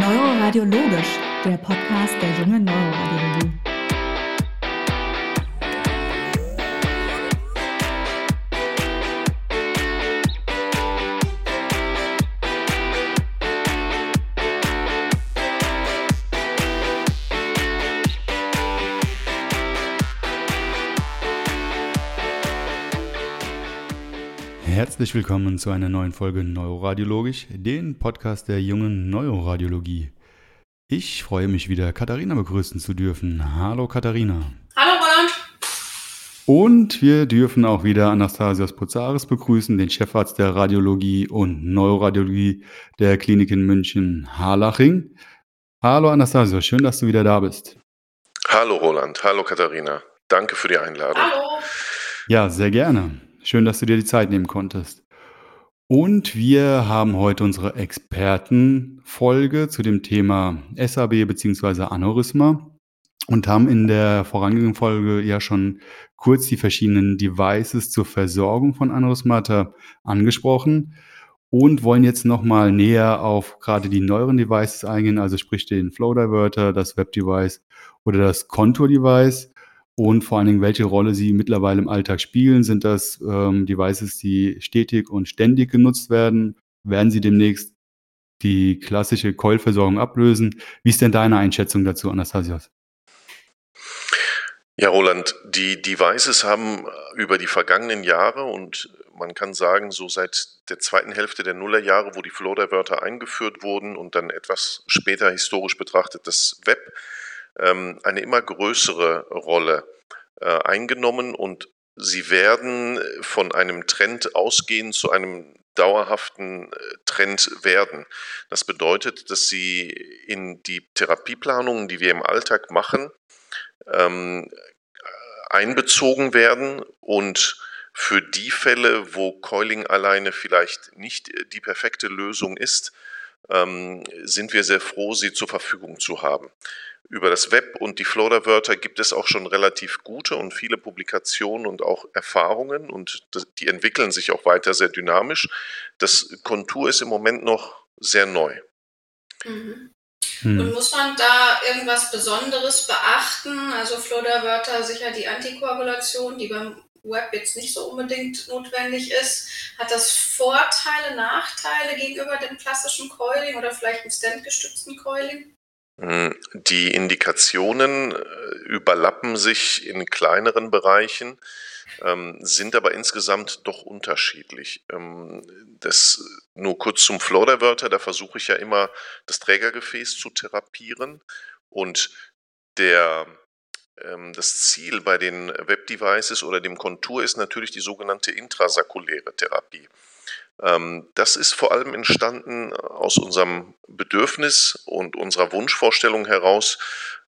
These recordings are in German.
Neuroradiologisch, der Podcast der jungen Neuroradiologie. Herzlich willkommen zu einer neuen Folge Neuroradiologisch, den Podcast der jungen Neuroradiologie. Ich freue mich wieder, Katharina begrüßen zu dürfen. Hallo Katharina. Hallo Roland. Und wir dürfen auch wieder Anastasios Pozaris begrüßen, den Chefarzt der Radiologie und Neuroradiologie der Klinik in München Harlaching. Hallo Anastasios, schön, dass du wieder da bist. Hallo Roland, hallo Katharina. Danke für die Einladung. Hallo. Ja, sehr gerne. Schön, dass du dir die Zeit nehmen konntest. Und wir haben heute unsere Expertenfolge zu dem Thema SAB bzw. Aneurysma und haben in der vorangegangenen Folge ja schon kurz die verschiedenen Devices zur Versorgung von Aneurysmata angesprochen und wollen jetzt nochmal näher auf gerade die neueren Devices eingehen, also sprich den Flow Diverter, das Web Device oder das Contour Device und vor allen Dingen, welche Rolle sie mittlerweile im Alltag spielen. Sind das ähm, Devices, die stetig und ständig genutzt werden? Werden sie demnächst die klassische Coil-Versorgung ablösen? Wie ist denn deine Einschätzung dazu, Anastasios? Ja, Roland, die Devices haben über die vergangenen Jahre und man kann sagen, so seit der zweiten Hälfte der Nullerjahre, wo die Floater-Wörter eingeführt wurden und dann etwas später historisch betrachtet das Web, eine immer größere Rolle äh, eingenommen und sie werden von einem Trend ausgehen zu einem dauerhaften äh, Trend werden. Das bedeutet, dass sie in die Therapieplanungen, die wir im Alltag machen, ähm, einbezogen werden und für die Fälle, wo Coiling alleine vielleicht nicht die perfekte Lösung ist, ähm, sind wir sehr froh, sie zur Verfügung zu haben. Über das Web und die Flora-Wörter gibt es auch schon relativ gute und viele Publikationen und auch Erfahrungen und die entwickeln sich auch weiter sehr dynamisch. Das Kontur ist im Moment noch sehr neu. Mhm. Hm. Und muss man da irgendwas Besonderes beachten? Also Flora-Wörter sicher die Antikoagulation, die beim Web jetzt nicht so unbedingt notwendig ist. Hat das Vorteile, Nachteile gegenüber dem klassischen Coiling oder vielleicht dem Stand-gestützten Coiling? Hm, die Indikationen äh, überlappen sich in kleineren Bereichen, ähm, sind aber insgesamt doch unterschiedlich. Ähm, das nur kurz zum Flow-Diverter, da versuche ich ja immer, das Trägergefäß zu therapieren und der ähm, das Ziel bei den Web-Devices oder dem Kontur ist natürlich die sogenannte intrasakuläre Therapie. Ähm, das ist vor allem entstanden aus unserem Bedürfnis und unserer Wunschvorstellung heraus,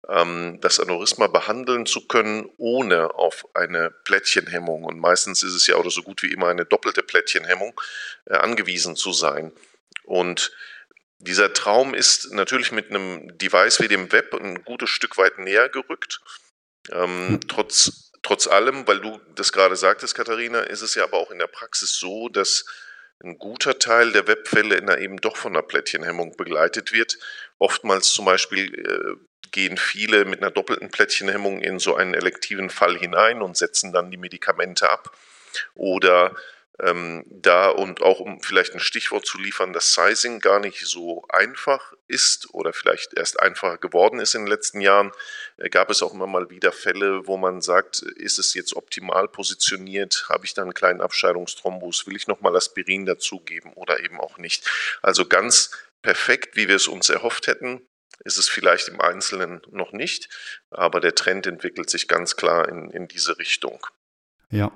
ähm, das Aneurysma behandeln zu können, ohne auf eine Plättchenhemmung, und meistens ist es ja oder so gut wie immer eine doppelte Plättchenhemmung, äh, angewiesen zu sein. Und dieser Traum ist natürlich mit einem Device wie dem Web ein gutes Stück weit näher gerückt. Ähm, hm. trotz, trotz allem, weil du das gerade sagtest, Katharina, ist es ja aber auch in der Praxis so, dass ein guter Teil der Webfälle in der eben doch von einer Plättchenhemmung begleitet wird. Oftmals zum Beispiel äh, gehen viele mit einer doppelten Plättchenhemmung in so einen elektiven Fall hinein und setzen dann die Medikamente ab. Oder ähm, da und auch um vielleicht ein Stichwort zu liefern, dass Sizing gar nicht so einfach ist oder vielleicht erst einfacher geworden ist in den letzten Jahren, äh, gab es auch immer mal wieder Fälle, wo man sagt, ist es jetzt optimal positioniert, habe ich da einen kleinen Abscheidungsthrombus, will ich nochmal Aspirin dazugeben oder eben auch nicht. Also ganz perfekt, wie wir es uns erhofft hätten, ist es vielleicht im Einzelnen noch nicht, aber der Trend entwickelt sich ganz klar in, in diese Richtung. Ja,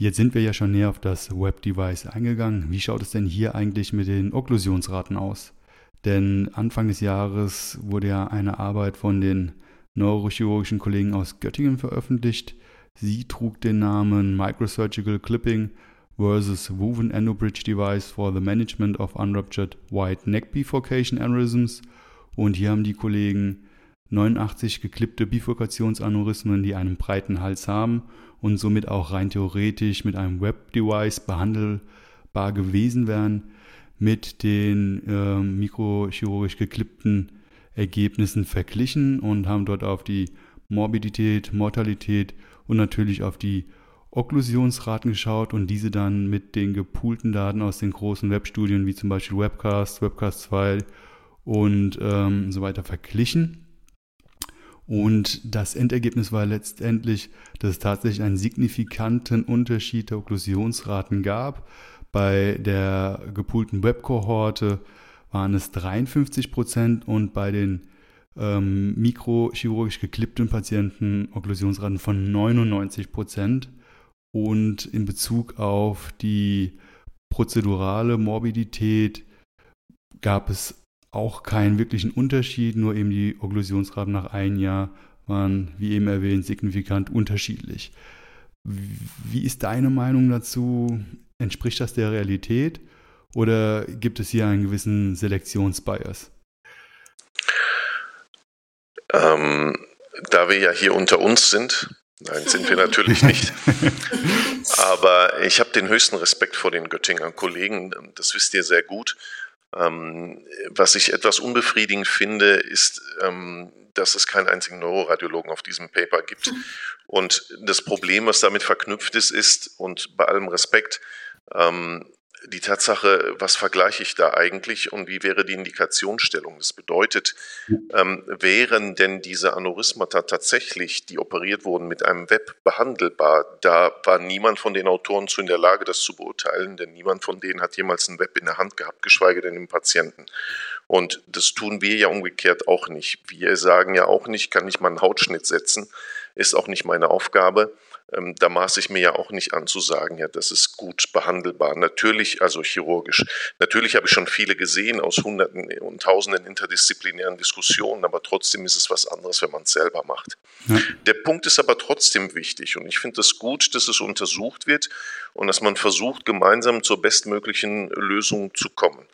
Jetzt sind wir ja schon näher auf das Web-Device eingegangen. Wie schaut es denn hier eigentlich mit den Okklusionsraten aus? Denn Anfang des Jahres wurde ja eine Arbeit von den neurochirurgischen Kollegen aus Göttingen veröffentlicht. Sie trug den Namen Microsurgical Clipping versus Woven Endobridge Device for the Management of Unruptured White Neck Bifurcation Aneurysms. Und hier haben die Kollegen 89 geklippte Bifurkationsaneurysmen, die einen breiten Hals haben und somit auch rein theoretisch mit einem Web-Device behandelbar gewesen wären, mit den äh, mikrochirurgisch geklippten Ergebnissen verglichen und haben dort auf die Morbidität, Mortalität und natürlich auf die Okklusionsraten geschaut und diese dann mit den gepoolten Daten aus den großen Webstudien wie zum Beispiel Webcast, Webcast 2 und ähm, so weiter verglichen. Und das Endergebnis war letztendlich, dass es tatsächlich einen signifikanten Unterschied der Okklusionsraten gab. Bei der gepoolten Webkohorte waren es 53 Prozent und bei den ähm, mikrochirurgisch geklippten Patienten Okklusionsraten von 99 Prozent. Und in Bezug auf die prozedurale Morbidität gab es auch keinen wirklichen Unterschied, nur eben die Okklusionsraten nach einem Jahr waren, wie eben erwähnt, signifikant unterschiedlich. Wie ist deine Meinung dazu? Entspricht das der Realität oder gibt es hier einen gewissen Selektionsbias? Ähm, da wir ja hier unter uns sind, Nein, sind wir natürlich nicht. Aber ich habe den höchsten Respekt vor den Göttinger Kollegen. Das wisst ihr sehr gut. Ähm, was ich etwas unbefriedigend finde, ist, ähm, dass es keinen einzigen Neuroradiologen auf diesem Paper gibt. Und das Problem, was damit verknüpft ist, ist, und bei allem Respekt, ähm, die Tatsache, was vergleiche ich da eigentlich und wie wäre die Indikationsstellung? Das bedeutet, ähm, wären denn diese Aneurysmata tatsächlich, die operiert wurden, mit einem Web behandelbar? Da war niemand von den Autoren zu in der Lage, das zu beurteilen, denn niemand von denen hat jemals ein Web in der Hand gehabt, geschweige denn im Patienten. Und das tun wir ja umgekehrt auch nicht. Wir sagen ja auch nicht, kann ich mal einen Hautschnitt setzen, ist auch nicht meine Aufgabe ähm, da maße ich mir ja auch nicht an zu sagen, ja, das ist gut behandelbar. Natürlich, also chirurgisch. Natürlich habe ich schon viele gesehen aus Hunderten und Tausenden interdisziplinären Diskussionen, aber trotzdem ist es was anderes, wenn man es selber macht. Ja. Der Punkt ist aber trotzdem wichtig und ich finde es das gut, dass es untersucht wird und dass man versucht, gemeinsam zur bestmöglichen Lösung zu kommen.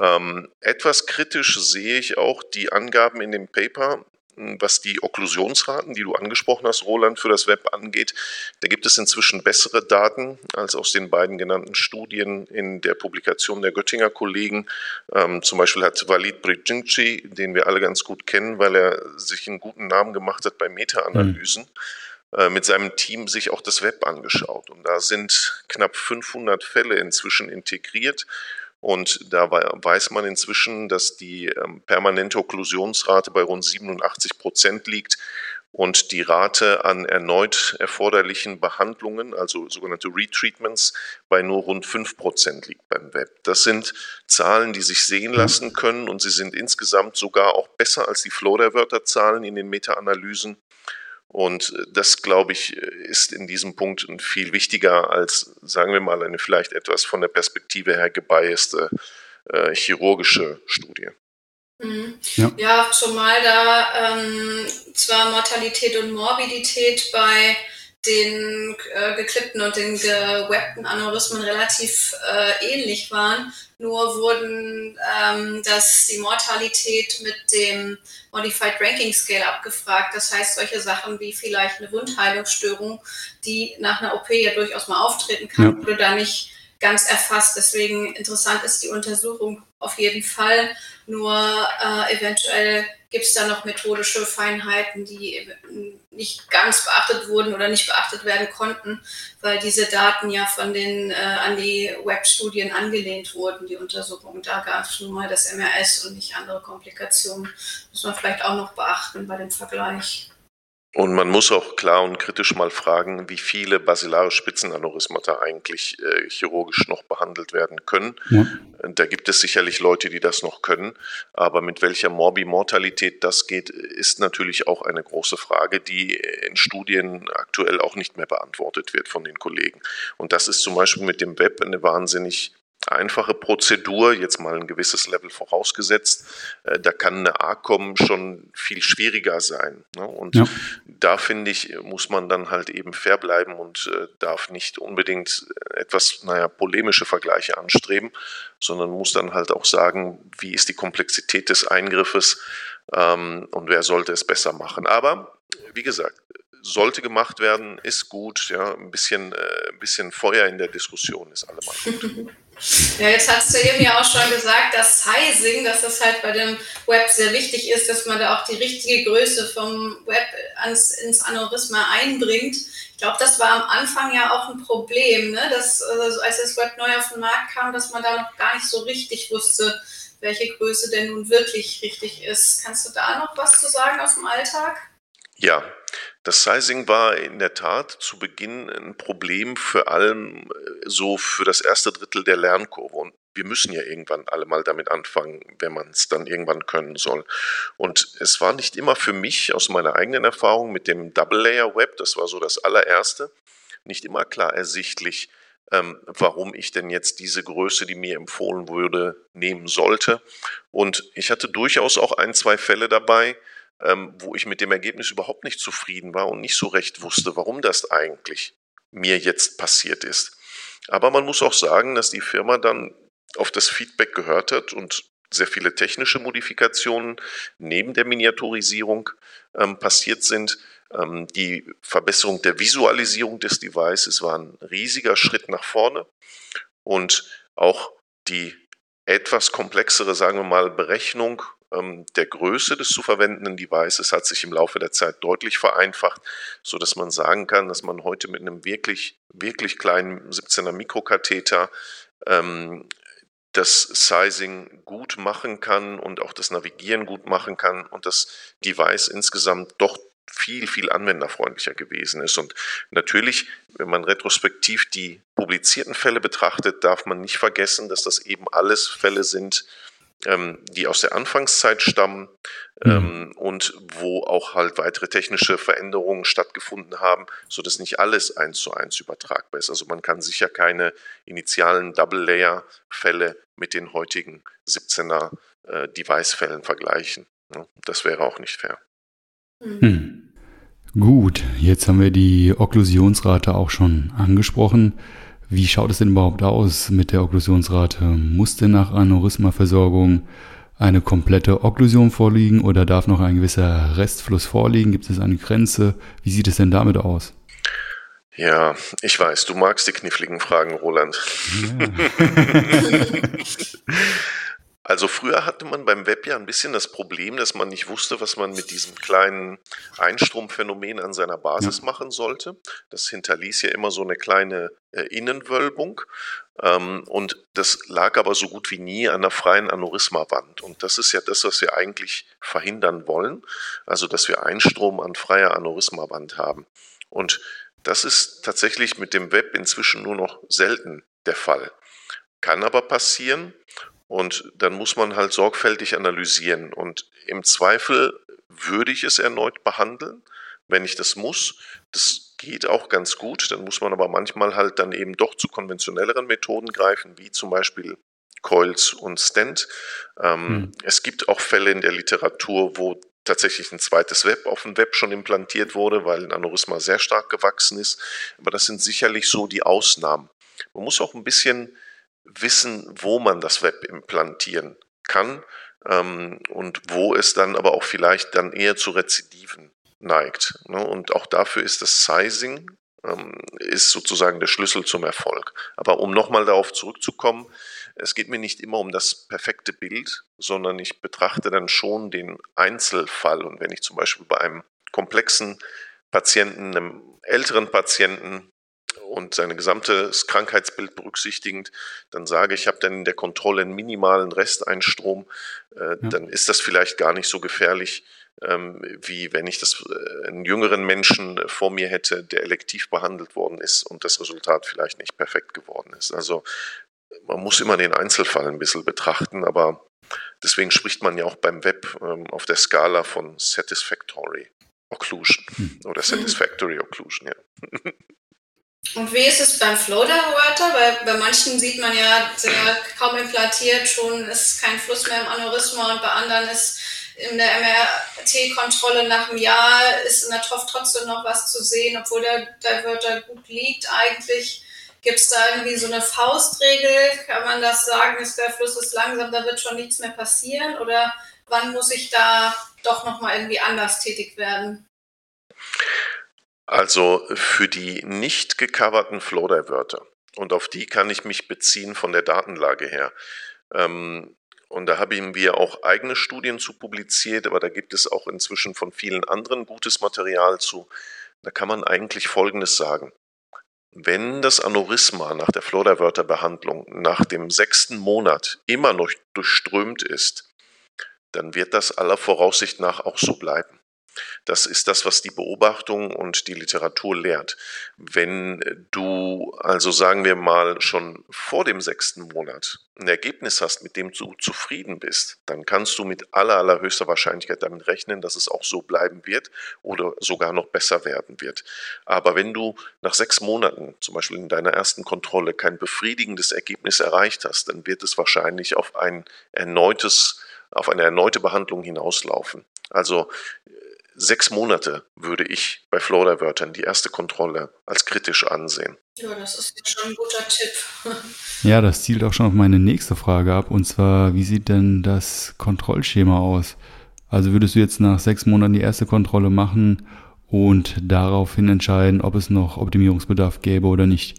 Ähm, etwas kritisch sehe ich auch die Angaben in dem Paper, was die Okklusionsraten, die du angesprochen hast, Roland, für das Web angeht. Da gibt es inzwischen bessere Daten als aus den beiden genannten Studien in der Publikation der Göttinger Kollegen. Ähm, zum Beispiel hat Walid Brijinci, den wir alle ganz gut kennen, weil er sich einen guten Namen gemacht hat bei Meta-Analysen, mhm. mit seinem Team sich auch das Web angeschaut. Und da sind knapp 500 Fälle inzwischen integriert. Und da weiß man inzwischen, dass die ähm, permanente Okklusionsrate bei rund 87 Prozent liegt und die Rate an erneut erforderlichen Behandlungen, also sogenannte Retreatments, bei nur rund 5 Prozent liegt beim Web. Das sind Zahlen, die sich sehen mhm. lassen können und sie sind insgesamt sogar auch besser als die Flow-der-Wörter-Zahlen in den Meta-Analysen. Und äh, das, glaube ich, ist in diesem Punkt viel wichtiger als, sagen wir mal, eine vielleicht etwas von der Perspektive her gebiaste äh, chirurgische Studie. Mhm. Ja. ja. zumal da ähm, zwar Mortalität und Morbidität bei den äh, geklippten und den gewebten Aneurysmen relativ äh, ähnlich waren. Nur wurden ähm, das, die Mortalität mit dem Modified Ranking Scale abgefragt. Das heißt, solche Sachen wie vielleicht eine Wundheilungsstörung, die nach einer OP ja durchaus mal auftreten kann, ja. wurde da nicht ganz erfasst. Deswegen interessant ist die Untersuchung auf jeden Fall. Nur äh, eventuell gibt es da noch methodische Feinheiten, die nicht ganz beachtet wurden oder nicht beachtet werden konnten, weil diese Daten ja von den äh, an die Webstudien angelehnt wurden, die Untersuchung. Da gab es nun mal das MRS und nicht andere Komplikationen. Muss man vielleicht auch noch beachten bei dem Vergleich. Und man muss auch klar und kritisch mal fragen, wie viele basilare Spitzenaneurysmata eigentlich äh, chirurgisch noch behandelt werden können. Ja. Da gibt es sicherlich Leute, die das noch können, aber mit welcher Morbimortalität das geht, ist natürlich auch eine große Frage, die in Studien aktuell auch nicht mehr beantwortet wird von den Kollegen. Und das ist zum Beispiel mit dem Web eine wahnsinnig einfache Prozedur, jetzt mal ein gewisses Level vorausgesetzt, äh, da kann eine ACOM schon viel schwieriger sein. Ne? Und ja. da finde ich, muss man dann halt eben fair bleiben und äh, darf nicht unbedingt etwas, naja, polemische Vergleiche anstreben, sondern muss dann halt auch sagen, wie ist die Komplexität des Eingriffes ähm, und wer sollte es besser machen. Aber wie gesagt, sollte gemacht werden, ist gut. Ja, ein bisschen, äh, ein bisschen Feuer in der Diskussion ist allemal gut. Ja, jetzt hast du eben ja auch schon gesagt, dass Sizing, dass das halt bei dem Web sehr wichtig ist, dass man da auch die richtige Größe vom Web ans, ins Aneurysma einbringt. Ich glaube, das war am Anfang ja auch ein Problem, ne? dass, also als das Web neu auf den Markt kam, dass man da noch gar nicht so richtig wusste, welche Größe denn nun wirklich richtig ist. Kannst du da noch was zu sagen aus dem Alltag? Ja, das Sizing war in der Tat zu Beginn ein Problem für allem äh, so für das erste Drittel der Lernkurve. Und wir müssen ja irgendwann alle mal damit anfangen, wenn man es dann irgendwann können soll. Und es war nicht immer für mich aus meiner eigenen Erfahrung mit dem Double Layer Web, das war so das allererste, nicht immer klar ersichtlich, ähm, warum ich denn jetzt diese Größe, die mir empfohlen wurde, nehmen sollte. Und ich hatte durchaus auch ein, zwei Fälle dabei, ähm, wo ich mit dem Ergebnis überhaupt nicht zufrieden war und nicht so recht wusste, warum das eigentlich mir jetzt passiert ist. Aber man muss auch sagen, dass die Firma dann auf das Feedback gehört hat und sehr viele technische Modifikationen neben der Miniaturisierung ähm, passiert sind. Ähm, die Verbesserung der Visualisierung des Devices war ein riesiger Schritt nach vorne und auch die etwas komplexere, sagen wir mal, Berechnung der Größe des zu verwendenden Devices hat sich im Laufe der Zeit deutlich vereinfacht, so dass man sagen kann, dass man heute mit einem wirklich, wirklich kleinen 17er Mikrokatheter ähm, das Sizing gut machen kann und auch das Navigieren gut machen kann und das Device insgesamt doch viel, viel anwenderfreundlicher gewesen ist. Und natürlich, wenn man retrospektiv die publizierten Fälle betrachtet, darf man nicht vergessen, dass das eben alles Fälle sind, ähm, die aus der Anfangszeit stammen mhm. ähm, und wo auch halt weitere technische Veränderungen stattgefunden haben, sodass nicht alles eins zu eins übertragbar ist. Also man kann sicher keine initialen Double-Layer-Fälle mit den heutigen 17er äh, Device-Fällen vergleichen. Ja, das wäre auch nicht fair. Mhm. Hm. Gut, jetzt haben wir die Okklusionsrate auch schon angesprochen. Wie schaut es denn überhaupt aus mit der Okklusionsrate? Muss denn nach Aneurysmaversorgung eine komplette Okklusion vorliegen oder darf noch ein gewisser Restfluss vorliegen? Gibt es eine Grenze? Wie sieht es denn damit aus? Ja, ich weiß, du magst die kniffligen Fragen, Roland. Ja. Also früher hatte man beim Web ja ein bisschen das Problem, dass man nicht wusste, was man mit diesem kleinen Einstromphänomen an seiner Basis ja. machen sollte. Das hinterließ ja immer so eine kleine äh, Innenwölbung. Ähm, und das lag aber so gut wie nie an der freien Aneurysmawand. Und das ist ja das, was wir eigentlich verhindern wollen. Also, dass wir Einstrom an freier Aneurysmawand haben. Und das ist tatsächlich mit dem Web inzwischen nur noch selten der Fall. Kann aber passieren und dann muss man halt sorgfältig analysieren. Und im Zweifel würde ich es erneut behandeln, wenn ich das muss. Das geht auch ganz gut. Dann muss man aber manchmal halt dann eben doch zu konventionelleren Methoden greifen, wie zum Beispiel Coils und Stent. Ähm, hm. Es gibt auch Fälle in der Literatur, wo tatsächlich ein zweites Web auf dem Web schon implantiert wurde, weil ein Aneurysma sehr stark gewachsen ist. Aber das sind sicherlich so die Ausnahmen. Man muss auch ein bisschen wissen, wo man das Web implantieren kann ähm, und wo es dann aber auch vielleicht dann eher zu Rezidiven neigt. Ne? Und auch dafür ist das Sizing ähm, ist sozusagen der Schlüssel zum Erfolg. Aber um nochmal darauf zurückzukommen, es geht mir nicht immer um das perfekte Bild, sondern ich betrachte dann schon den Einzelfall. Und wenn ich zum Beispiel bei einem komplexen Patienten, einem älteren Patienten und sein gesamtes Krankheitsbild berücksichtigend, dann sage ich, ich habe dann in der Kontrolle einen minimalen Resteinstrom, äh, ja. dann ist das vielleicht gar nicht so gefährlich, ähm, wie wenn ich das äh, einen jüngeren Menschen vor mir hätte, der elektiv behandelt worden ist und das Resultat vielleicht nicht perfekt geworden ist. Also man muss immer den Einzelfall ein bisschen betrachten, aber deswegen spricht man ja auch beim Web ähm, auf der Skala von Satisfactory Occlusion hm. oder Satisfactory Occlusion, ja. Und wie ist es beim Flow-Diverter? Weil bei manchen sieht man ja, sind ja kaum implantiert, schon ist kein Fluss mehr im Aneurysma und bei anderen ist in der MRT-Kontrolle nach einem Jahr ist in der TOF trotzdem noch was zu sehen, obwohl der Diverter gut liegt eigentlich. Gibt es da irgendwie so eine Faustregel? Kann man das sagen, ist der Fluss ist langsam, da wird schon nichts mehr passieren? Oder wann muss ich da doch nochmal irgendwie anders tätig werden? Also für die nicht gecoverten Flowdive-Wörter, und auf die kann ich mich beziehen von der Datenlage her. Ähm, und da haben wir auch eigene Studien zu publiziert, aber da gibt es auch inzwischen von vielen anderen gutes Material zu. Da kann man eigentlich Folgendes sagen. Wenn das Aneurysma nach der Florda-Wörterbehandlung nach dem sechsten Monat immer noch durchströmt ist, dann wird das aller Voraussicht nach auch so bleiben. Das ist das, was die Beobachtung und die Literatur lehrt. Wenn du also sagen wir mal schon vor dem sechsten Monat ein Ergebnis hast, mit dem du zufrieden bist, dann kannst du mit aller, allerhöchster Wahrscheinlichkeit damit rechnen, dass es auch so bleiben wird oder sogar noch besser werden wird. Aber wenn du nach sechs Monaten, zum Beispiel in deiner ersten Kontrolle, kein befriedigendes Ergebnis erreicht hast, dann wird es wahrscheinlich auf ein erneutes auf eine erneute Behandlung hinauslaufen. Also sechs Monate würde ich bei Florida-Wörtern die erste Kontrolle als kritisch ansehen. Ja, das ist schon ein guter Tipp. ja, das zielt auch schon auf meine nächste Frage ab. Und zwar, wie sieht denn das Kontrollschema aus? Also würdest du jetzt nach sechs Monaten die erste Kontrolle machen und daraufhin entscheiden, ob es noch Optimierungsbedarf gäbe oder nicht?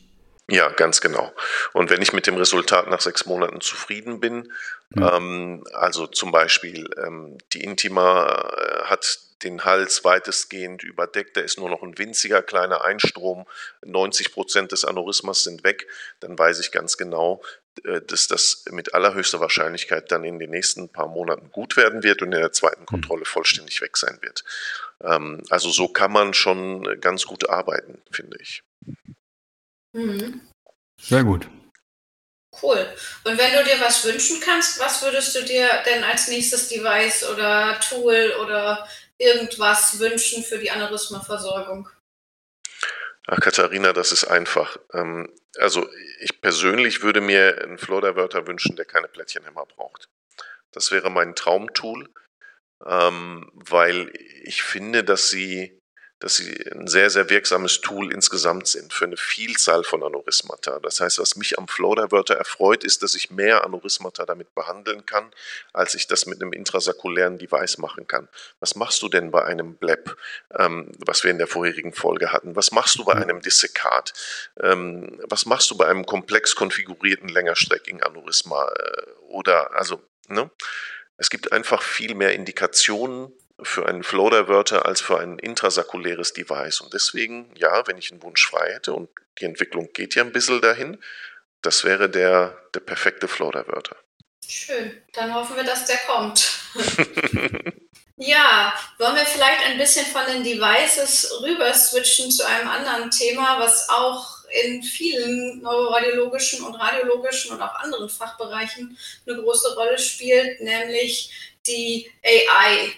Ja, ganz genau. Und wenn ich mit dem Resultat nach sechs Monaten zufrieden bin, ja. ähm, also zum Beispiel ähm, die Intima äh, hat den Hals weitestgehend überdeckt, da ist nur noch ein winziger kleiner Einstrom, 90 Prozent des Aneurysmas sind weg, dann weiß ich ganz genau, äh, dass das mit allerhöchster Wahrscheinlichkeit dann in den nächsten paar Monaten gut werden wird und in der zweiten hm. Kontrolle vollständig weg sein wird. Ähm, also so kann man schon ganz gut arbeiten, finde ich. Mhm. Sehr gut. Cool. Und wenn du dir was wünschen kannst, was würdest du dir denn als nächstes Device oder Tool oder irgendwas wünschen für die Aneurysmaversorgung? Ach, Katharina, das ist einfach. Ähm, also ich persönlich würde mir einen Florida-Wörter wünschen, der keine Plättchenhämmer braucht. Das wäre mein Traumtool, ähm, weil ich finde, dass sie dass sie ein sehr, sehr wirksames Tool insgesamt sind für eine Vielzahl von Aneurysmata. Das heißt, was mich am Flow-Diverter erfreut, ist, dass ich mehr Aneurysmata damit behandeln kann, als ich das mit einem intrasakulären Device machen kann. Was machst du denn bei einem BLEP, ähm, was wir in der vorherigen Folge hatten? Was machst du bei einem Dissekat? Ähm, was machst du bei einem komplex konfigurierten längerstreckigen Aneurysma? Äh, oder, also, ne? Es gibt einfach viel mehr Indikationen für einen Flow-Diverter als für ein intrasakuläres Device. Und deswegen, ja, wenn ich einen Wunsch frei hätte, und die Entwicklung geht ja ein bisschen dahin, das wäre der, der perfekte Flow-Diverter. Schön, dann hoffen wir, dass der kommt. ja, wollen wir vielleicht ein bisschen von den Devices rüber switchen zu einem anderen Thema, was auch in vielen neuroradiologischen und radiologischen und auch anderen Fachbereichen eine große Rolle spielt, nämlich die AI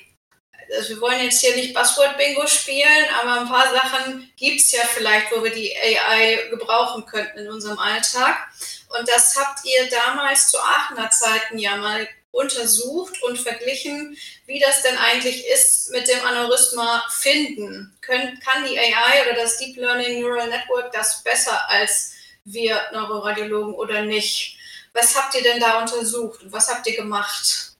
also wir wollen jetzt hier nicht Buzzword-Bingo spielen, aber ein paar Sachen gibt es ja vielleicht, wo wir die AI gebrauchen könnten in unserem Alltag. Und das habt ihr damals zu Aachener Zeiten ja mal untersucht und verglichen, wie das denn eigentlich ist mit dem Aneurysma finden. Können, kann die AI oder das Deep Learning Neural Network das besser als wir Neuroradiologen oder nicht? Was habt ihr denn da untersucht und was habt ihr gemacht?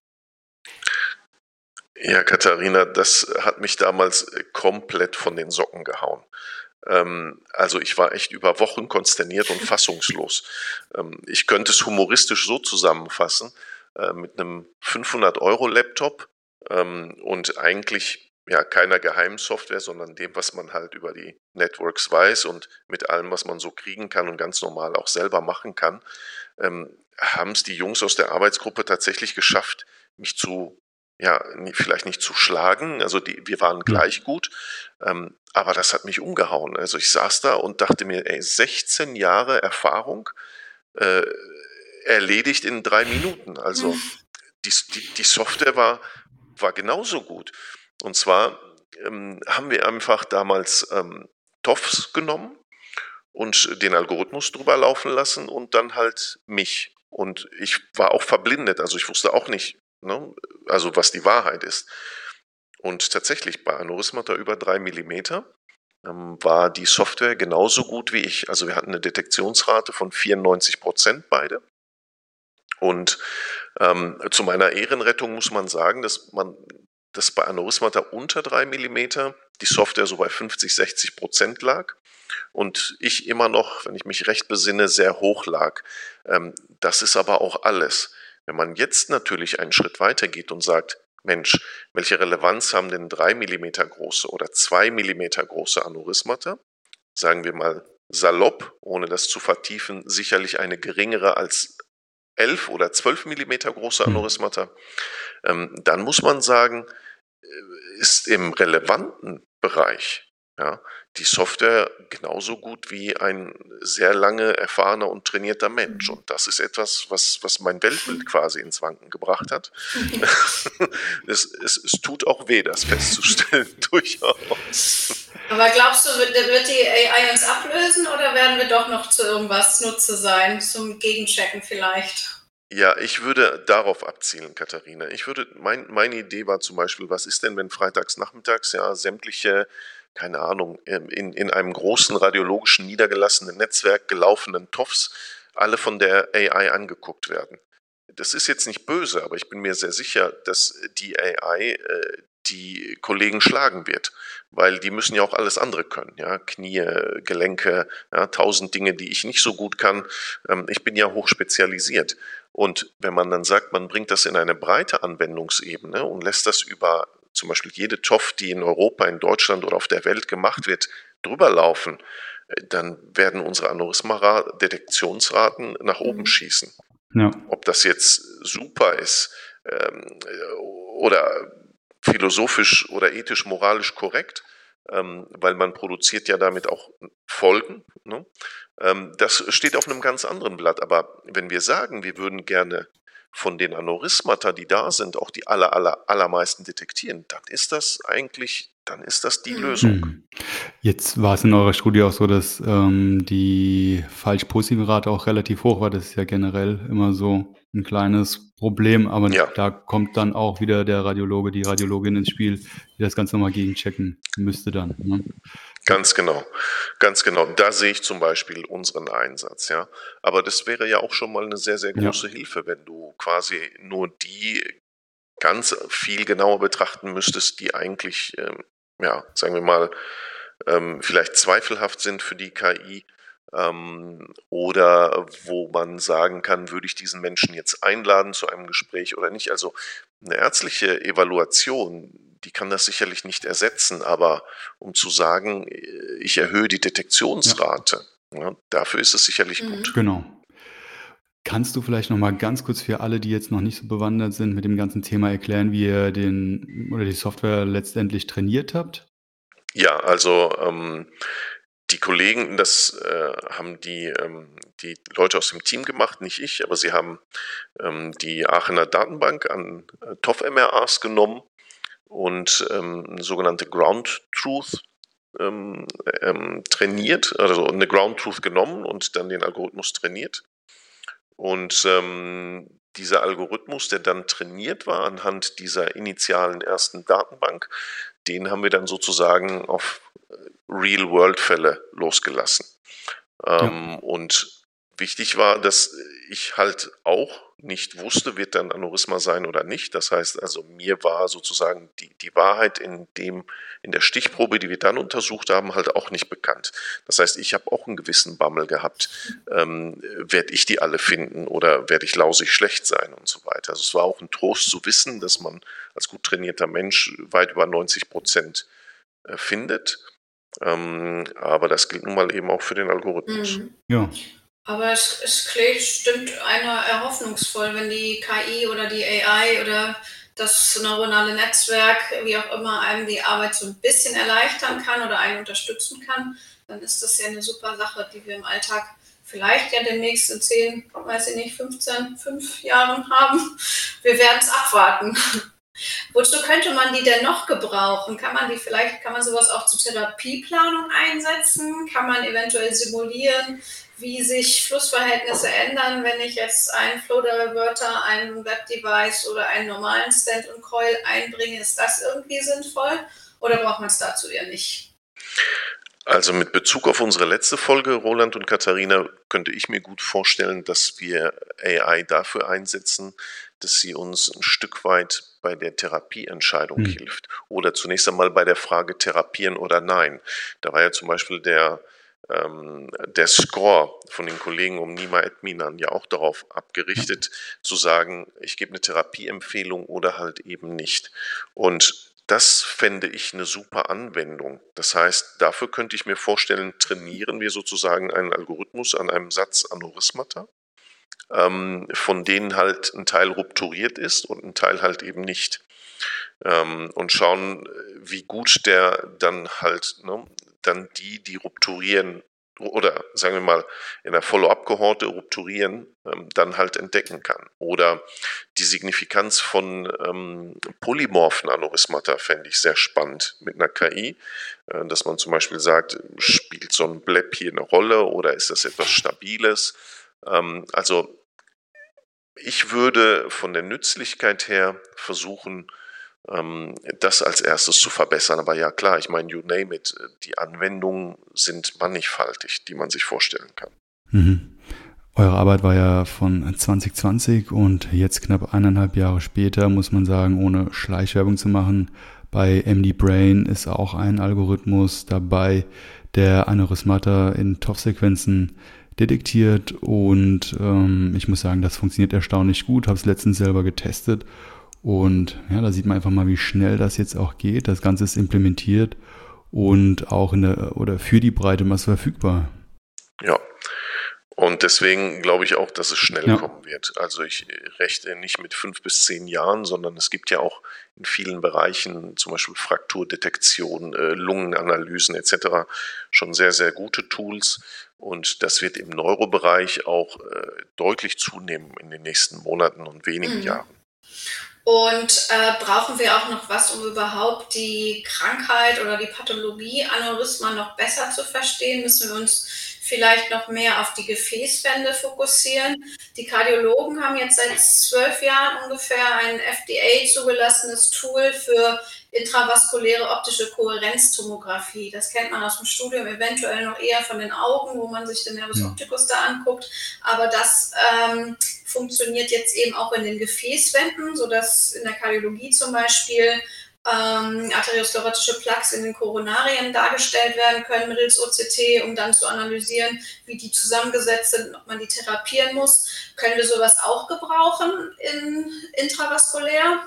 Ja, Katharina, das hat mich damals komplett von den Socken gehauen. Ähm, also ich war echt über Wochen konsterniert und fassungslos. Ähm, ich könnte es humoristisch so zusammenfassen, äh, mit einem 500-Euro-Laptop ähm, und eigentlich ja keiner Geheimsoftware, sondern dem, was man halt über die Networks weiß und mit allem, was man so kriegen kann und ganz normal auch selber machen kann, haben es die Jungs aus der Arbeitsgruppe tatsächlich geschafft, mich zu ja, vielleicht nicht zu schlagen. Also die, wir waren gleich gut. Ähm, aber das hat mich umgehauen. Also ich saß da und dachte mir, ey, 16 Jahre Erfahrung äh, erledigt in drei Minuten. Also hm. die, die, die Software war, war genauso gut. Und zwar ähm, haben wir einfach damals ähm, TOFs genommen und den Algorithmus drüber laufen lassen und dann halt mich. Und ich war auch verblindet, also ich wusste auch nicht, Ne? Also was die Wahrheit ist. Und tatsächlich bei Aneurysmata über 3 mm ähm, war die Software genauso gut wie ich. Also wir hatten eine Detektionsrate von 94 Prozent beide. Und ähm, zu meiner Ehrenrettung muss man sagen, dass man dass bei Aneurysmata unter 3 mm die Software so bei 50, 60 Prozent lag und ich immer noch, wenn ich mich recht besinne, sehr hoch lag. Ähm, das ist aber auch alles. Wenn man jetzt natürlich einen Schritt weiter geht und sagt, Mensch, welche Relevanz haben denn drei Millimeter große oder zwei Millimeter große Aneurysmata? Sagen wir mal salopp, ohne das zu vertiefen, sicherlich eine geringere als 11 oder 12 Millimeter große hm. Aneurysmata. Ähm, dann muss man sagen, äh, ist im relevanten Bereich ja, die Software genauso gut wie ein sehr lange erfahrener und trainierter Mensch. Und das ist etwas, was, was mein Weltbild quasi ins Wanken gebracht hat. es, es, es tut auch weh, das festzustellen, durchaus. Aber glaubst du, wird, wird die AI uns ablösen oder werden wir doch noch zu irgendwas Nutze sein, zum Gegenchecken vielleicht? Ja, ich würde darauf abzielen, Katharina. Ich würde, mein, meine Idee war zum Beispiel, was ist denn, wenn freitags nachmittags ja sämtliche keine Ahnung, in, in einem großen radiologischen niedergelassenen Netzwerk gelaufenen TOFs alle von der AI angeguckt werden. Das ist jetzt nicht böse, aber ich bin mir sehr sicher, dass die AI äh, die Kollegen schlagen wird, weil die müssen ja auch alles andere können, ja, Knie, Gelenke, ja, tausend Dinge, die ich nicht so gut kann. Ähm, ich bin ja hochspezialisiert. Und wenn man dann sagt, man bringt das in eine breite Anwendungsebene und lässt das über zum Beispiel jede TOF, die in Europa, in Deutschland oder auf der Welt gemacht wird, drüber laufen, äh, dann werden unsere Aneurysma-Detektionsraten nach oben mhm. schießen. Ja. Ob das jetzt super ist ähm, oder philosophisch oder ethisch, moralisch korrekt, ähm, weil man produziert ja damit auch Folgen. Ne? Ähm, das steht auf einem ganz anderen Blatt. Aber wenn wir sagen, wir würden gerne von den Aneurysmata, die da sind, auch die aller, aller, allermeisten detektieren, dann ist das eigentlich, dann ist das die Lösung. Hm. Jetzt war es in eurer Studie auch so, dass ähm, die falsch-positive Rate auch relativ hoch war. Das ist ja generell immer so ein kleines Problem, aber ja. da kommt dann auch wieder der Radiologe, die Radiologin ins Spiel, die das Ganze nochmal gegenchecken müsste dann. Ne? Ganz genau, ganz genau. Da sehe ich zum Beispiel unseren Einsatz, ja. Aber das wäre ja auch schon mal eine sehr, sehr große ja. Hilfe, wenn du quasi nur die ganz viel genauer betrachten müsstest, die eigentlich, ähm, ja, sagen wir mal, ähm, vielleicht zweifelhaft sind für die KI ähm, oder wo man sagen kann, würde ich diesen Menschen jetzt einladen zu einem Gespräch oder nicht. Also eine ärztliche Evaluation, die kann das sicherlich nicht ersetzen, aber um zu sagen, ich erhöhe die Detektionsrate, ja. Ja, dafür ist es sicherlich mhm. gut. Genau. Kannst du vielleicht noch mal ganz kurz für alle, die jetzt noch nicht so bewandert sind mit dem ganzen Thema erklären, wie ihr den oder die Software letztendlich trainiert habt? Ja, also ähm, die Kollegen, das äh, haben die, ähm, die Leute aus dem Team gemacht, nicht ich, aber sie haben ähm, die Aachener Datenbank an äh, TOF-MRAs genommen und ähm, sogenannte Ground Truth ähm, ähm, trainiert, also eine Ground Truth genommen und dann den Algorithmus trainiert. Und ähm, dieser Algorithmus, der dann trainiert war anhand dieser initialen ersten Datenbank, den haben wir dann sozusagen auf Real-World-Fälle losgelassen. Ähm, ja. Und wichtig war, dass ich halt auch nicht wusste, wird dann Aneurysma sein oder nicht. Das heißt also, mir war sozusagen die, die Wahrheit in dem, in der Stichprobe, die wir dann untersucht haben, halt auch nicht bekannt. Das heißt, ich habe auch einen gewissen Bammel gehabt. Ähm, werde ich die alle finden oder werde ich lausig schlecht sein und so weiter. Also es war auch ein Trost zu wissen, dass man als gut trainierter Mensch weit über 90 Prozent äh, findet. Ähm, aber das gilt nun mal eben auch für den Algorithmus. Mhm. Ja. Aber es, es klingt, stimmt einer erhoffnungsvoll, wenn die KI oder die AI oder das neuronale Netzwerk, wie auch immer, einem die Arbeit so ein bisschen erleichtern kann oder einen unterstützen kann, dann ist das ja eine super Sache, die wir im Alltag vielleicht ja demnächst in 10, weiß ich nicht, 15, 5 Jahren haben. Wir werden es abwarten. Wozu könnte man die denn noch gebrauchen? Kann man die vielleicht, kann man sowas auch zur Therapieplanung einsetzen? Kann man eventuell simulieren, wie sich Flussverhältnisse ändern, wenn ich jetzt einen Flow-Diverter, einen Web-Device oder einen normalen Stand und Coil einbringe? Ist das irgendwie sinnvoll oder braucht man es dazu eher nicht? Also mit Bezug auf unsere letzte Folge, Roland und Katharina, könnte ich mir gut vorstellen, dass wir AI dafür einsetzen, dass sie uns ein Stück weit bei der Therapieentscheidung mhm. hilft. Oder zunächst einmal bei der Frage therapieren oder nein. Da war ja zum Beispiel der, ähm, der Score von den Kollegen um Nima Edminan ja auch darauf abgerichtet, zu sagen, ich gebe eine Therapieempfehlung oder halt eben nicht. Und das fände ich eine super Anwendung. Das heißt, dafür könnte ich mir vorstellen, trainieren wir sozusagen einen Algorithmus an einem Satz Aneurysmata, ähm, von denen halt ein Teil rupturiert ist und ein Teil halt eben nicht. Ähm, und schauen, wie gut der dann halt, ne, dann die, die rupturieren, oder sagen wir mal in der Follow-up-Kohorte rupturieren, ähm, dann halt entdecken kann. Oder die Signifikanz von ähm, polymorphen Aneurysmata fände ich sehr spannend mit einer KI, äh, dass man zum Beispiel sagt, spielt so ein Bleb hier eine Rolle oder ist das etwas Stabiles? Ähm, also ich würde von der Nützlichkeit her versuchen, ähm, das als erstes zu verbessern. Aber ja klar, ich meine, you name it, die Anwendungen sind mannigfaltig, die man sich vorstellen kann. Mhm. Eure Arbeit war ja von 2020 und jetzt knapp eineinhalb Jahre später, muss man sagen, ohne Schleichwerbung zu machen, bei MD Brain ist auch ein Algorithmus dabei, der Aneurysmata in TOF-Sequenzen detektiert und ähm, ich muss sagen, das funktioniert erstaunlich gut, habe es letztens selber getestet und ja, da sieht man einfach mal, wie schnell das jetzt auch geht. Das Ganze ist implementiert und auch in der oder für die breite Masse verfügbar. Ja. Und deswegen glaube ich auch, dass es schnell ja. kommen wird. Also ich rechne nicht mit fünf bis zehn Jahren, sondern es gibt ja auch in vielen Bereichen, zum Beispiel Frakturdetektion, äh, Lungenanalysen etc., schon sehr, sehr gute Tools. Und das wird im Neurobereich auch äh, deutlich zunehmen in den nächsten Monaten und wenigen mhm. Jahren. Und äh, brauchen wir auch noch was, um überhaupt die Krankheit oder die Pathologie Aneurysma noch besser zu verstehen? Müssen wir uns vielleicht noch mehr auf die Gefäßwände fokussieren? Die Kardiologen haben jetzt seit zwölf Jahren ungefähr ein FDA zugelassenes Tool für intravaskuläre optische Kohärenztomographie. Das kennt man aus dem Studium eventuell noch eher von den Augen, wo man sich den Nervus opticus da anguckt. Aber das ähm, funktioniert jetzt eben auch in den Gefäßwänden, sodass in der Kardiologie zum Beispiel ähm, arteriosklerotische Plaques in den Koronarien dargestellt werden können mittels OCT, um dann zu analysieren, wie die zusammengesetzt sind, ob man die therapieren muss. Können wir sowas auch gebrauchen in intravaskulär?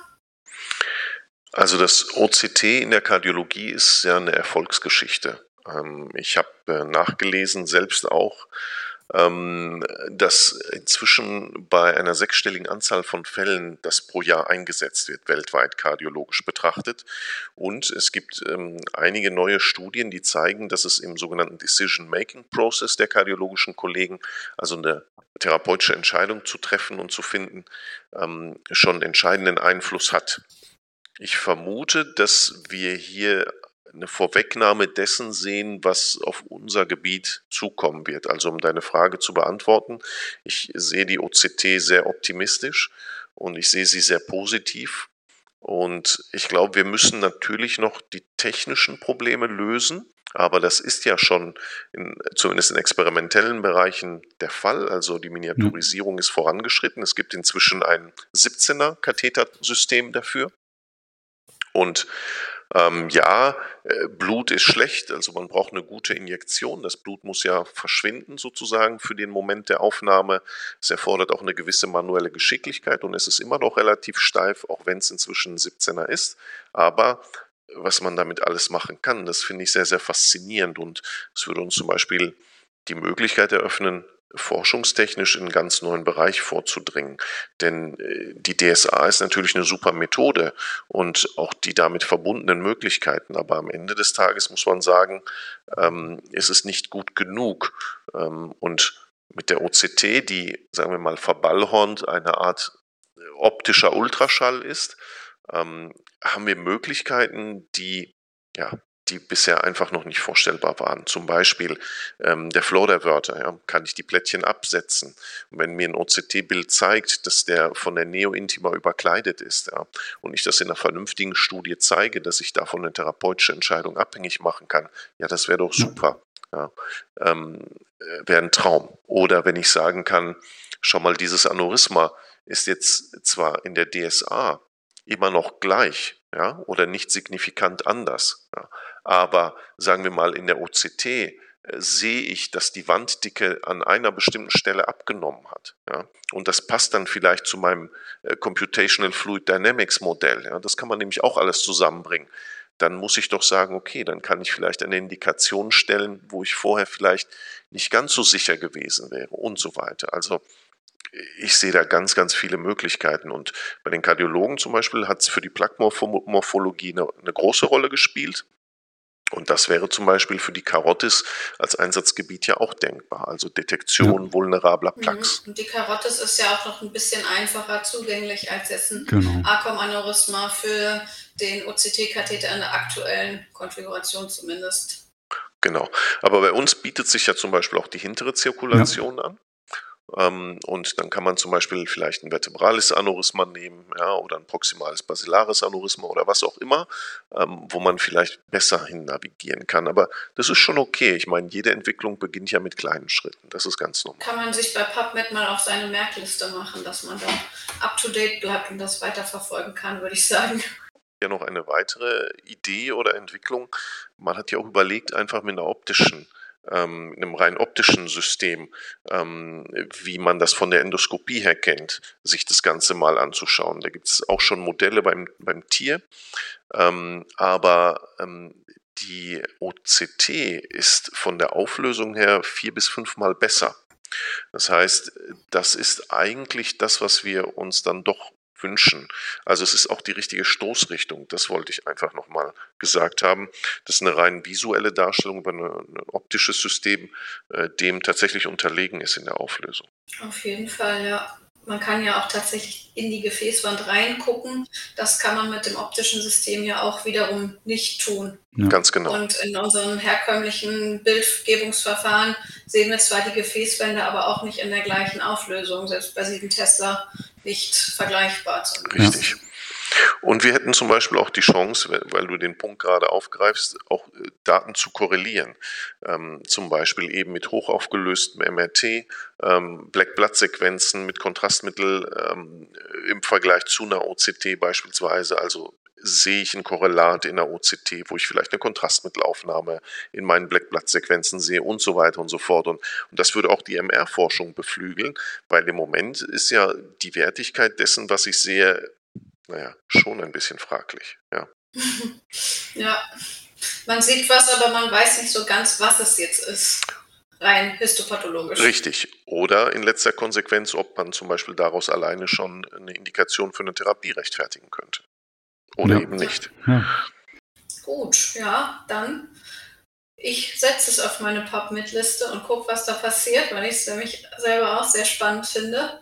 Also das OCT in der Kardiologie ist ja eine Erfolgsgeschichte. Ähm, ich habe äh, nachgelesen, selbst auch, dass inzwischen bei einer sechsstelligen Anzahl von Fällen das pro Jahr eingesetzt wird, weltweit kardiologisch betrachtet. Und es gibt ähm, einige neue Studien, die zeigen, dass es im sogenannten Decision-Making-Process der kardiologischen Kollegen, also eine therapeutische Entscheidung zu treffen und zu finden, schon entscheidenden Einfluss hat. Ich vermute, dass wir hier eine Vorwegnahme dessen sehen, was auf unser Gebiet zukommen wird. Also um deine Frage zu beantworten, ich sehe die OCT sehr optimistisch und ich sehe sie sehr positiv. Und ich glaube, wir müssen natürlich noch die technischen Probleme lösen. Aber das ist ja schon in, zumindest in experimentellen Bereichen der Fall. Also die Miniaturisierung ist vorangeschritten. Es gibt inzwischen ein 17er Kathetersystem dafür. Und ähm, ja, äh, Blut ist schlecht, also man braucht eine gute Injektion. Das Blut muss ja verschwinden sozusagen für den Moment der Aufnahme. Es erfordert auch eine gewisse manuelle Geschicklichkeit und es ist immer noch relativ steif, auch wenn es inzwischen 17er ist. Aber was man damit alles machen kann, das finde ich sehr, sehr faszinierend und es würde uns zum Beispiel die Möglichkeit eröffnen, forschungstechnisch in einen ganz neuen Bereich vorzudringen. Denn äh, die DSA ist natürlich eine super Methode und auch die damit verbundenen Möglichkeiten. Aber am Ende des Tages muss man sagen, ähm, ist es nicht gut genug. Ähm, und mit der OCT, die, sagen wir mal, verballhornt eine Art optischer Ultraschall ist, ähm, haben wir Möglichkeiten, die ja, die bisher einfach noch nicht vorstellbar waren. Zum Beispiel ähm, der Flow der Wörter. Ja, kann ich die Plättchen absetzen? Und wenn mir ein OCT-Bild zeigt, dass der von der Neo-Intima überkleidet ist ja, und ich das in einer vernünftigen Studie zeige, dass ich davon eine therapeutische Entscheidung abhängig machen kann, ja, das wäre doch super. Ja, ähm, wäre ein Traum. Oder wenn ich sagen kann, schau mal, dieses Aneurysma ist jetzt zwar in der DSA immer noch gleich, ja, oder nicht signifikant anders, ja, aber sagen wir mal in der OCT äh, sehe ich, dass die Wanddicke an einer bestimmten Stelle abgenommen hat. Ja? Und das passt dann vielleicht zu meinem äh, Computational Fluid Dynamics Modell. Ja? Das kann man nämlich auch alles zusammenbringen dann muss ich doch sagen, okay, dann kann ich vielleicht eine Indikation stellen, wo ich vorher vielleicht nicht ganz so sicher gewesen wäre und so weiter. Also ich sehe da ganz, ganz viele Möglichkeiten. Und bei den Kardiologen zum Beispiel hat es für die Plaquemorphologie eine, eine große Rolle gespielt. Und das wäre zum Beispiel für die Karotis als Einsatzgebiet ja auch denkbar. Also Detektion ja. vulnerabler mhm. Plaques. Und die Karotis ist ja auch noch ein bisschen einfacher zugänglich als jetzt ein genau. ACOM-Aneurysma für den OCT-Katheter in der aktuellen Konfiguration zumindest. Genau. Aber bei uns bietet sich ja zum Beispiel auch die hintere Zirkulation ja. an. Ähm, und dann kann man zum Beispiel vielleicht ein vertebrales Aneurysma nehmen ja, oder ein proximales basilares Aneurysma oder was auch immer, ähm, wo man vielleicht besser hin navigieren kann. Aber das ist schon okay. Ich meine, jede Entwicklung beginnt ja mit kleinen Schritten. Das ist ganz normal. Kann man sich bei PubMed mal auf seine Merkliste machen, dass man da up-to-date bleibt und das weiterverfolgen kann, würde ich sagen ja noch eine weitere Idee oder Entwicklung. Man hat ja auch überlegt, einfach mit einer optischen ähm, einem rein optischen System, ähm, wie man das von der Endoskopie her kennt, sich das Ganze mal anzuschauen. Da gibt es auch schon Modelle beim, beim Tier, ähm, aber ähm, die OCT ist von der Auflösung her vier bis fünfmal besser. Das heißt, das ist eigentlich das, was wir uns dann doch wünschen. Also es ist auch die richtige Stoßrichtung. Das wollte ich einfach nochmal gesagt haben. Das ist eine rein visuelle Darstellung über ein optisches System, äh, dem tatsächlich unterlegen ist in der Auflösung. Auf jeden Fall, ja. Man kann ja auch tatsächlich in die Gefäßwand reingucken. Das kann man mit dem optischen System ja auch wiederum nicht tun. Ja. Ganz genau. Und in unseren herkömmlichen Bildgebungsverfahren sehen wir zwar die Gefäßwände, aber auch nicht in der gleichen Auflösung. Selbst bei 7 Tesla nicht vergleichbar. Richtig. Und wir hätten zum Beispiel auch die Chance, weil du den Punkt gerade aufgreifst, auch äh, Daten zu korrelieren. Ähm, zum Beispiel eben mit hochaufgelöstem MRT, ähm, Black-Blood-Sequenzen mit Kontrastmittel ähm, im Vergleich zu einer OCT beispielsweise, also sehe ich ein Korrelat in der OCT, wo ich vielleicht eine Kontrastmittelaufnahme in meinen Blackblatt-Sequenzen sehe und so weiter und so fort. Und, und das würde auch die MR-Forschung beflügeln, weil im Moment ist ja die Wertigkeit dessen, was ich sehe, naja, schon ein bisschen fraglich. Ja. ja, man sieht was, aber man weiß nicht so ganz, was es jetzt ist rein histopathologisch. Richtig. Oder in letzter Konsequenz, ob man zum Beispiel daraus alleine schon eine Indikation für eine Therapie rechtfertigen könnte oder ja. eben nicht. Ja. Gut, ja, dann ich setze es auf meine PubMed-Liste und gucke, was da passiert, weil ich es nämlich selber auch sehr spannend finde.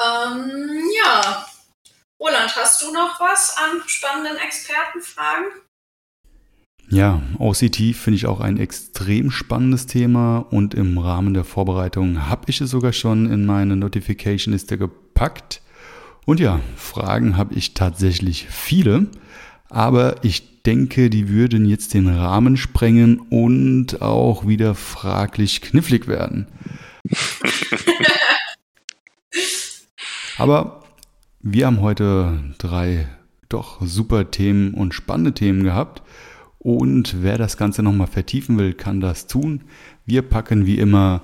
Ähm, ja, Roland, hast du noch was an spannenden Expertenfragen? Ja, OCT finde ich auch ein extrem spannendes Thema und im Rahmen der Vorbereitung habe ich es sogar schon in meine Notification-Liste gepackt. Und ja, Fragen habe ich tatsächlich viele, aber ich denke, die würden jetzt den Rahmen sprengen und auch wieder fraglich knifflig werden. aber wir haben heute drei doch super Themen und spannende Themen gehabt. Und wer das Ganze nochmal vertiefen will, kann das tun. Wir packen wie immer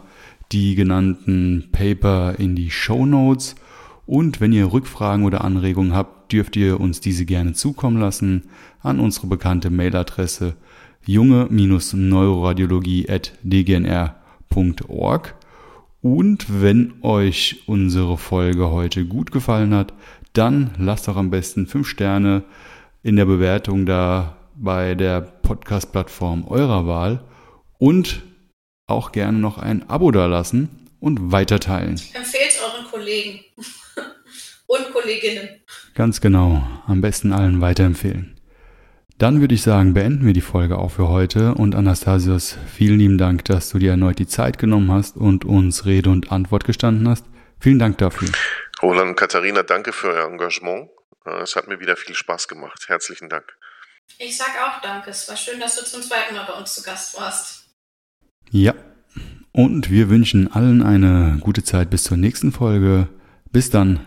die genannten Paper in die Show Notes und wenn ihr Rückfragen oder Anregungen habt, dürft ihr uns diese gerne zukommen lassen an unsere bekannte Mailadresse junge-neuroradiologie.dgnr.org. Und wenn euch unsere Folge heute gut gefallen hat, dann lasst doch am besten 5 Sterne in der Bewertung da bei der Podcast-Plattform eurer Wahl und auch gerne noch ein Abo da lassen und weiterteilen. Empfehlt euren Kollegen und Kolleginnen. Ganz genau. Am besten allen weiterempfehlen. Dann würde ich sagen, beenden wir die Folge auch für heute. Und Anastasios, vielen lieben Dank, dass du dir erneut die Zeit genommen hast und uns Rede und Antwort gestanden hast. Vielen Dank dafür. Roland und Katharina, danke für euer Engagement. Äh, es hat mir wieder viel Spaß gemacht. Herzlichen Dank. Ich sage auch danke. Es war schön, dass du zum zweiten Mal bei uns zu Gast warst. Ja. Und wir wünschen allen eine gute Zeit bis zur nächsten Folge. Bis dann.